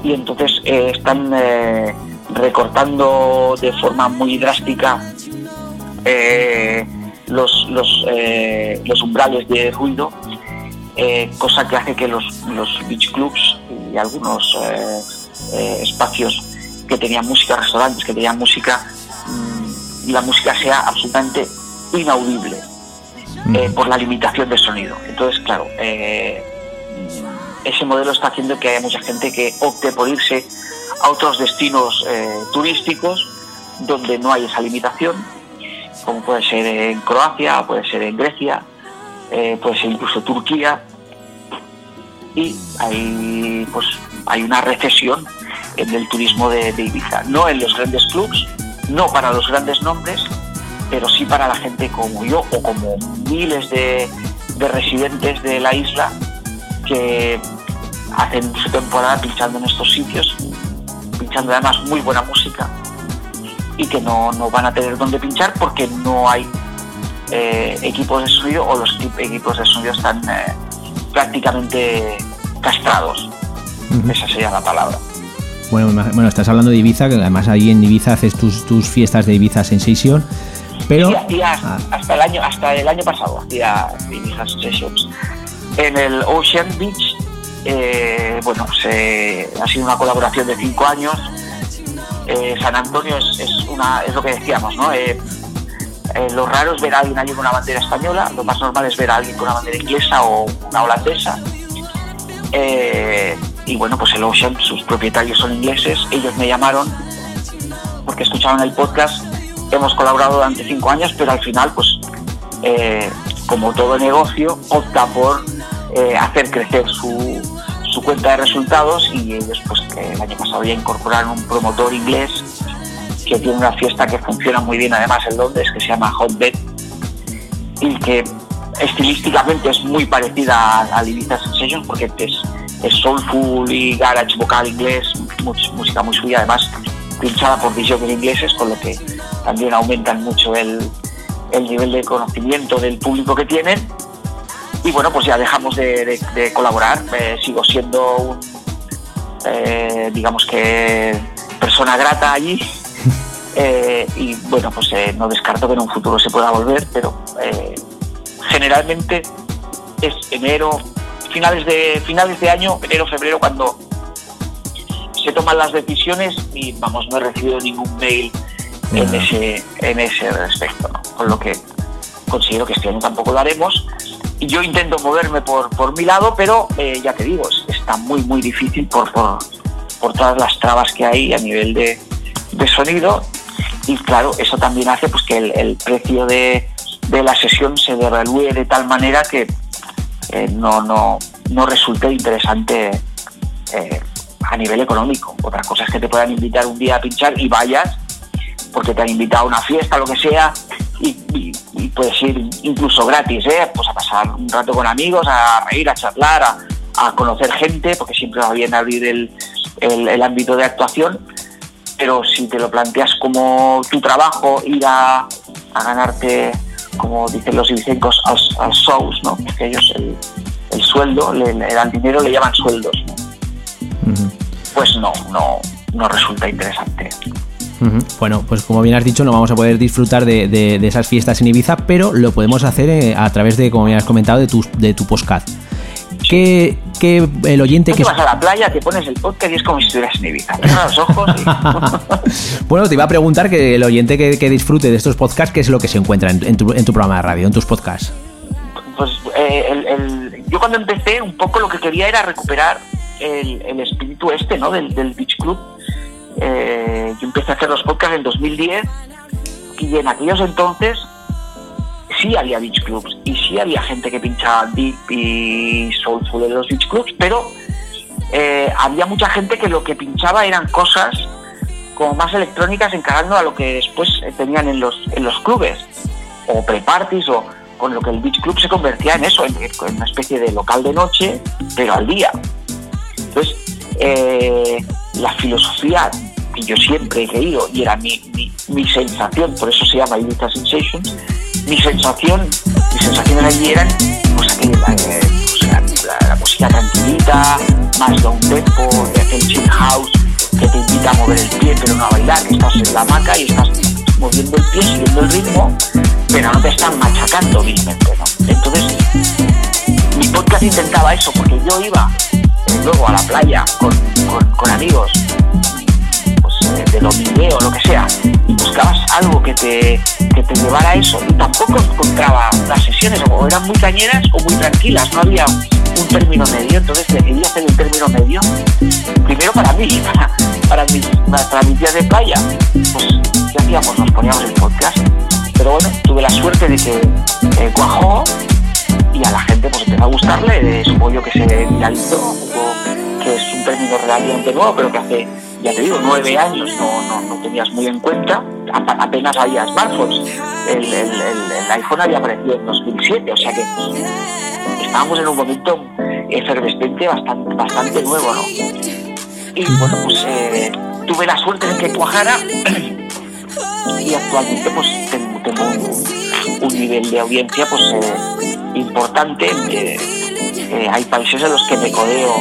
Y entonces eh, están eh, recortando de forma muy drástica eh, los, los, los, umbrales de ruido, cosa que hace que los, los beach clubs y algunos espacios que tenían música, restaurantes que tenían música, la música sea absolutamente inaudible eh, por la limitación del sonido. Entonces, claro, eh, ese modelo está haciendo que haya mucha gente que opte por irse a otros destinos eh, turísticos donde no hay esa limitación, como puede ser en Croacia, puede ser en Grecia, eh, puede ser incluso Turquía, y hay, pues, hay una recesión en el turismo de, Ibiza, no en los grandes clubs, no para los grandes nombres, pero sí para la gente como yo o como miles de, de residentes de la isla que hacen su temporada pinchando en estos sitios, pinchando además muy buena música y que no, no van a tener dónde pinchar porque no hay eh, equipos de sonido o los equipos de sonido están eh, prácticamente castrados. Uh -huh. Esa sería la palabra. Bueno, bueno, estás hablando de Ibiza, que además ahí en Ibiza haces tus, tus fiestas de Ibiza Sensation. Pero sí, hacía ah. hasta el año hasta el año pasado hacía Ibiza Sessions en el Ocean Beach. Eh, bueno, se, ha sido una colaboración de cinco años. Eh, San Antonio es, lo que decíamos, ¿no? Eh, lo raro es ver a alguien allí con una bandera española. Lo más normal es ver a alguien con una bandera inglesa o una holandesa. y bueno, pues el Ocean, sus propietarios son ingleses. Ellos me llamaron porque escucharon el podcast hemos colaborado durante cinco años, pero al final, pues, eh, como todo negocio, opta por eh, hacer crecer su, su, cuenta de resultados y ellos, pues, el año pasado ya incorporaron un promotor inglés que tiene una fiesta que funciona muy bien, además en Londres, que se llama Hotbed y que estilísticamente es muy parecida a, a Ibiza Sensations porque es, es soulful y garage vocal inglés, much, música muy suya, además pinchada por DJs ingleses, con lo que también aumentan mucho el, el, nivel de conocimiento del público que tienen. Y bueno, pues ya dejamos de, de, de colaborar. Eh, sigo siendo un, eh, digamos que, persona grata allí. Eh, y bueno, pues no descarto que en un futuro se pueda volver, pero generalmente es enero, finales de, finales de año, enero, febrero, cuando se toman las decisiones y vamos, no he recibido ningún mail en ese, en ese respecto, ¿no? Con lo que considero que este año tampoco lo haremos. Yo intento moverme por, por mi lado, pero eh, ya te digo, es- está muy, muy difícil por, por, por todas las trabas que hay a nivel de, de sonido. Y claro, eso también hace pues, que el, el precio de, de la sesión se devalúe de tal manera que eh, no, no, no resulte interesante eh, a nivel económico. Otra cosa es que te puedan invitar un día a pinchar y vayas porque te han invitado a una fiesta, lo que sea, y, y- y puedes ir incluso gratis, ¿eh? pues a pasar un rato con amigos, a reír, a charlar, a, a conocer gente, porque siempre va bien abrir el, el- el ámbito de actuación, pero si te lo planteas como tu trabajo, ir a, a ganarte, como dicen los ibicencos, al, al shows, ¿no? porque ellos el, el sueldo, le, dan dinero, le llaman sueldos, ¿no? Pues no, no, no resulta interesante. Bueno, pues como bien has dicho, no vamos a poder disfrutar de, de- de esas fiestas en Ibiza, pero lo podemos hacer eh, a través de, como bien has comentado, de tu, de tu podcast. Que, que el oyente Tú que... te vas a la playa, te pones el podcast y es como si estuvieras en Ibiza. Los ojos y... bueno, te iba a preguntar que el oyente que, que disfrute de estos podcasts, ¿qué es lo que se encuentra en, en tu, en tu programa de radio, en tus podcasts? Pues eh, el- el- yo cuando empecé un poco lo que quería era recuperar el, el espíritu este, ¿no? Del, del Beach Club. Eh, yo empecé a hacer los podcasts en 2010 y en aquellos entonces sí había beach clubs y sí había gente que pinchaba deep y soulful en los beach clubs, pero eh, había mucha gente que lo que pinchaba eran cosas como más electrónicas encarando a lo que después tenían en los, en los clubes o pre-parties o con lo que el beach club se convertía en eso, en, en una especie de local de noche, pero al día. Entonces, eh, la filosofía que yo siempre he creído y era mi, mi, mi sensación, por eso se llama Ibiza Sensations, mi sensación, mis sensaciones allí eran eh, la, música tranquilita, más de un tempo, de aquel chill house que te invita a mover el pie pero no a bailar, que estás en la hamaca y estás moviendo el pie, siguiendo el ritmo, pero no te están machacando vilmente, ¿no? Entonces, mi podcast intentaba eso, porque yo iba luego a la playa con, con- amigos, pues eh, de domingueo o lo que sea, y buscabas algo que te, que te llevara a eso, y tampoco encontraba las sesiones, o eran muy cañeras o muy tranquilas, no había un término medio, entonces decidí hacer un término medio, primero para mí, para, para, mis, para mis días de playa, pues ¿qué hacíamos? Nos poníamos el podcast, pero bueno, tuve la suerte de que eh, cuajó, y a la gente pues empezó a gustarle, eh, supongo yo que se viralizó, hubo- que es un término relativamente nuevo, pero que hace, ya te digo, nueve años no, no, no tenías muy en cuenta, apenas había smartphones, el, el- el- el iPhone había aparecido en 2007, o sea que estábamos en un momento efervescente bastante, bastante nuevo, ¿no? Y bueno, pues eh, tuve la suerte de que cuajara y actualmente pues tengo, un, un nivel de audiencia pues eh, importante eh, eh, hay países en los que me codeo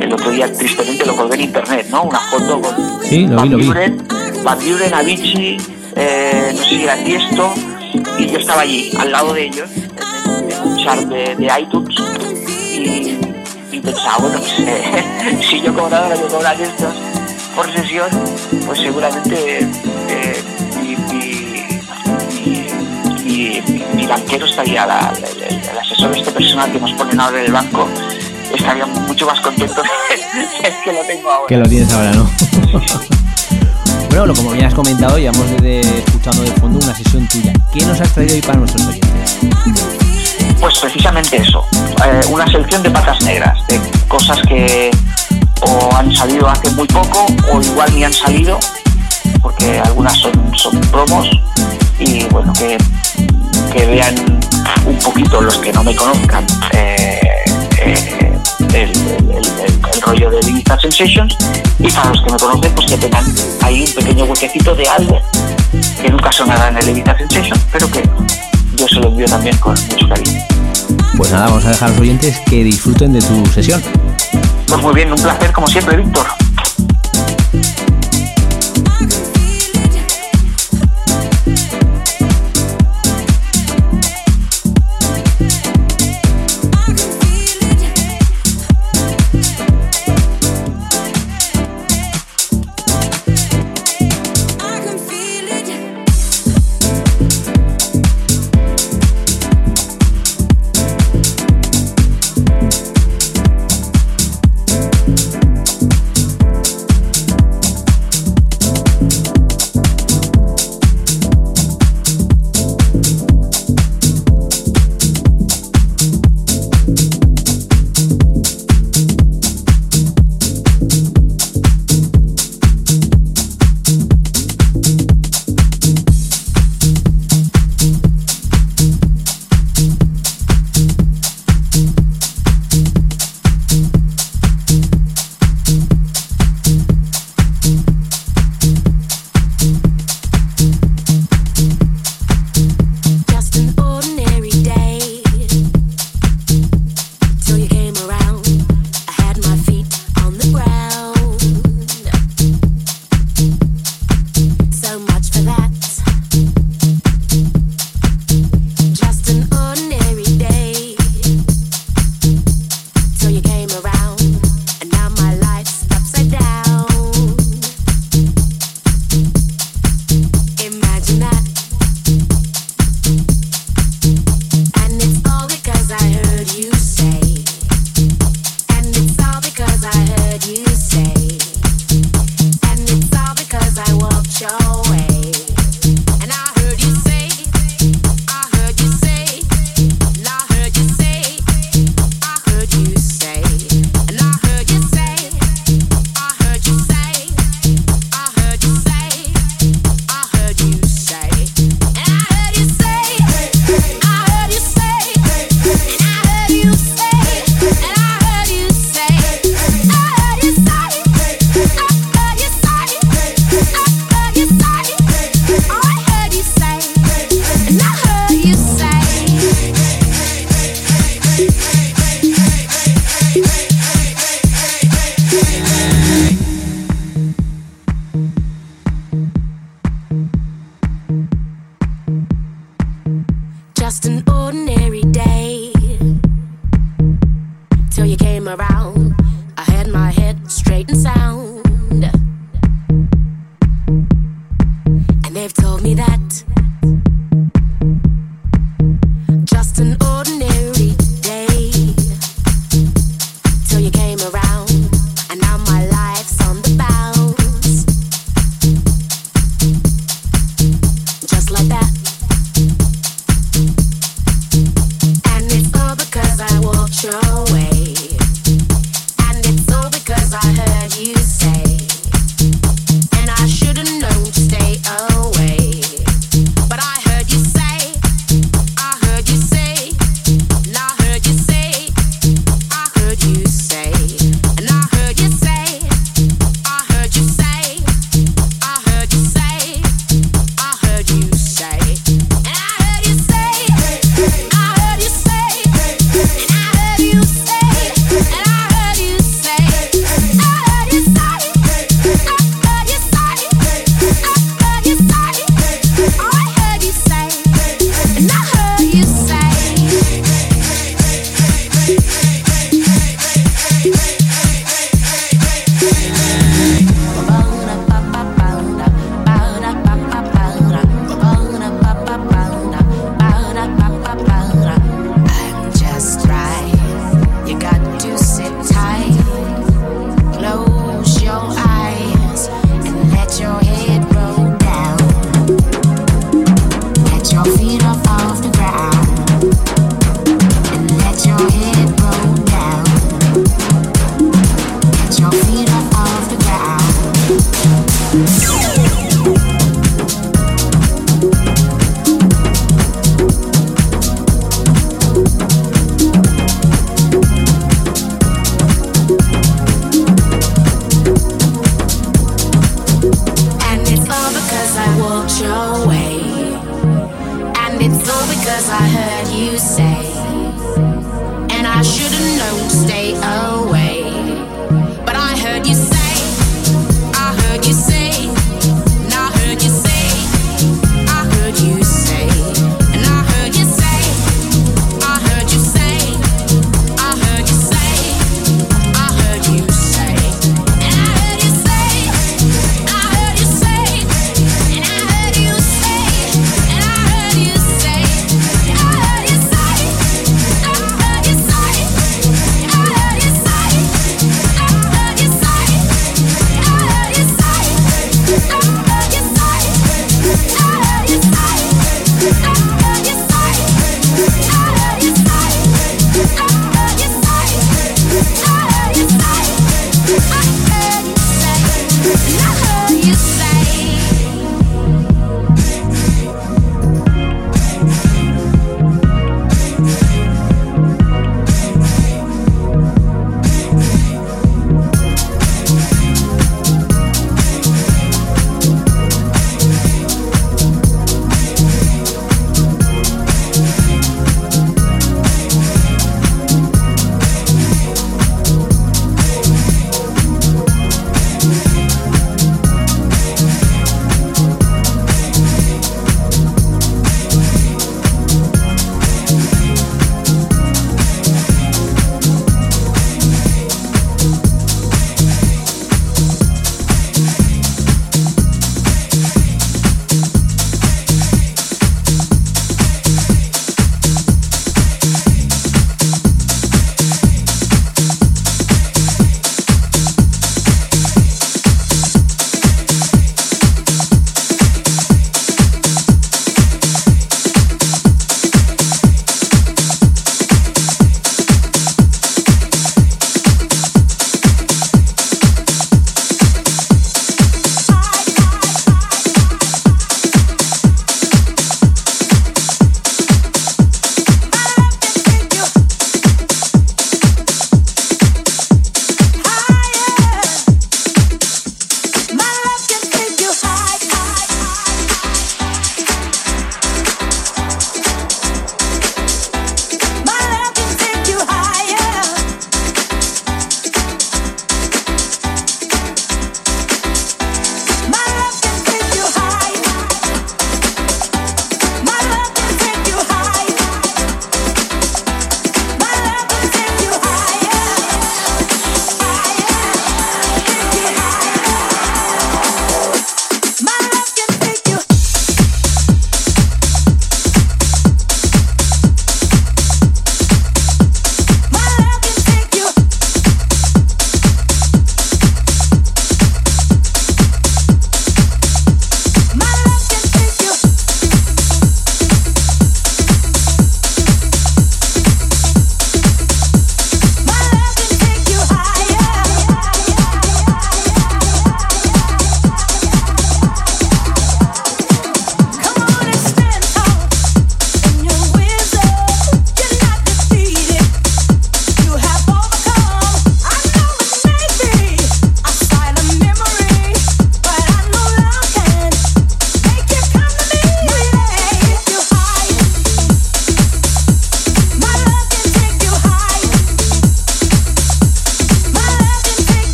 el otro día tristemente lo colgué en internet no una foto con Sí, lo vi, Van lo vi. Buren, Van Buren, Avicii eh, no sé si era Tiesto y yo estaba allí al lado de ellos en, un chart de, de iTunes y, y pensaba bueno pues, eh, si yo cobrara yo cobrar estos por sesión pues seguramente mi banquero estaría, la- el, el- el asesor este personal que nos ponen ahora en el banco, estaría mucho más contento que que lo tengo ahora. Que lo tienes ahora, ¿no? bueno, como bien has comentado, llevamos desde escuchando de fondo una sesión tuya. ¿Qué nos has traído hoy para nuestros oyentes? Pues precisamente eso, eh, una selección de patas negras, de cosas que o han salido hace muy poco o igual ni han salido, porque algunas son, son promos y bueno, que, que vean un poquito los que no me conozcan eh, eh, el, el- el- el rollo de Ibiza Sensations y para los que me conocen pues que tengan ahí un pequeño huequecito de algo que nunca sonará en el Ibiza Sensations pero que yo se lo envío también con mucho cariño. Pues nada, vamos a dejar a los oyentes que disfruten de tu sesión. Pues muy bien, un placer como siempre, Víctor. show away.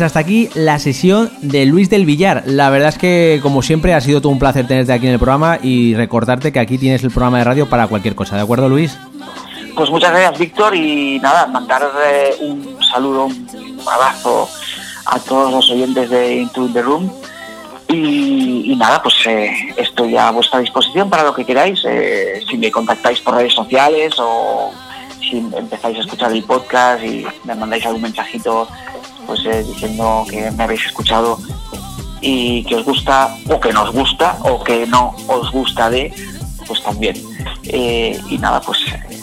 Pues hasta aquí la sesión de Luis del Villar. La verdad es que, como siempre, ha sido todo un placer tenerte aquí en el programa y recordarte que aquí tienes el programa de radio para cualquier cosa. ¿De acuerdo, Luis? Pues muchas gracias, Víctor, y nada, mandar eh, un saludo, un abrazo a todos los oyentes de Into the Room. Y, y nada, pues eh, estoy a vuestra disposición para lo que queráis. Eh, si me contactáis por redes sociales o si empezáis a escuchar el podcast y me mandáis algún mensajito pues eh, diciendo que me habéis escuchado y que os gusta o que nos gusta o que no os gusta de, pues también. Eh, y nada, pues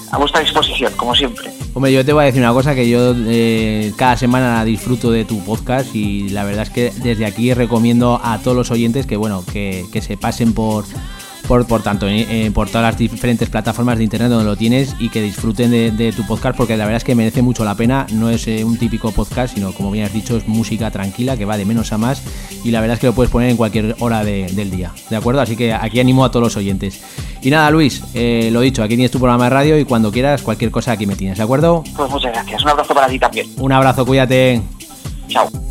a vuestra disposición, como siempre. Hombre, yo te voy a decir una cosa, que yo eh, cada semana disfruto de tu podcast y la verdad es que desde aquí recomiendo a todos los oyentes que, bueno, que, que se pasen por por, por tanto eh, por todas las diferentes plataformas de internet donde lo tienes y que disfruten de, de tu podcast porque la verdad es que merece mucho la pena no es eh, un típico podcast sino como bien has dicho es música tranquila que va de menos a más y la verdad es que lo puedes poner en cualquier hora de- del día de acuerdo así que aquí animo a todos los oyentes y nada Luis eh, lo dicho aquí tienes tu programa de radio y cuando quieras cualquier cosa aquí me tienes de acuerdo Pues muchas gracias. Un abrazo para ti también. un abrazo cuídate Chao.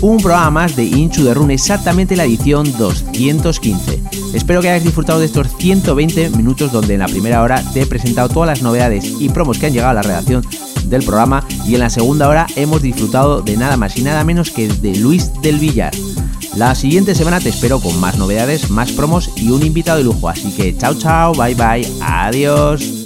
Un programa más de Inchu de Rune, exactamente la edición 215. Espero que hayas disfrutado de estos 120 minutos donde en la primera hora te he presentado todas las novedades y promos que han llegado a la redacción del programa y en la segunda hora hemos disfrutado de nada más y nada menos que de Luis del Villar. La siguiente semana te espero con más novedades, más promos y un invitado de lujo, así que chao chao, bye bye, adiós.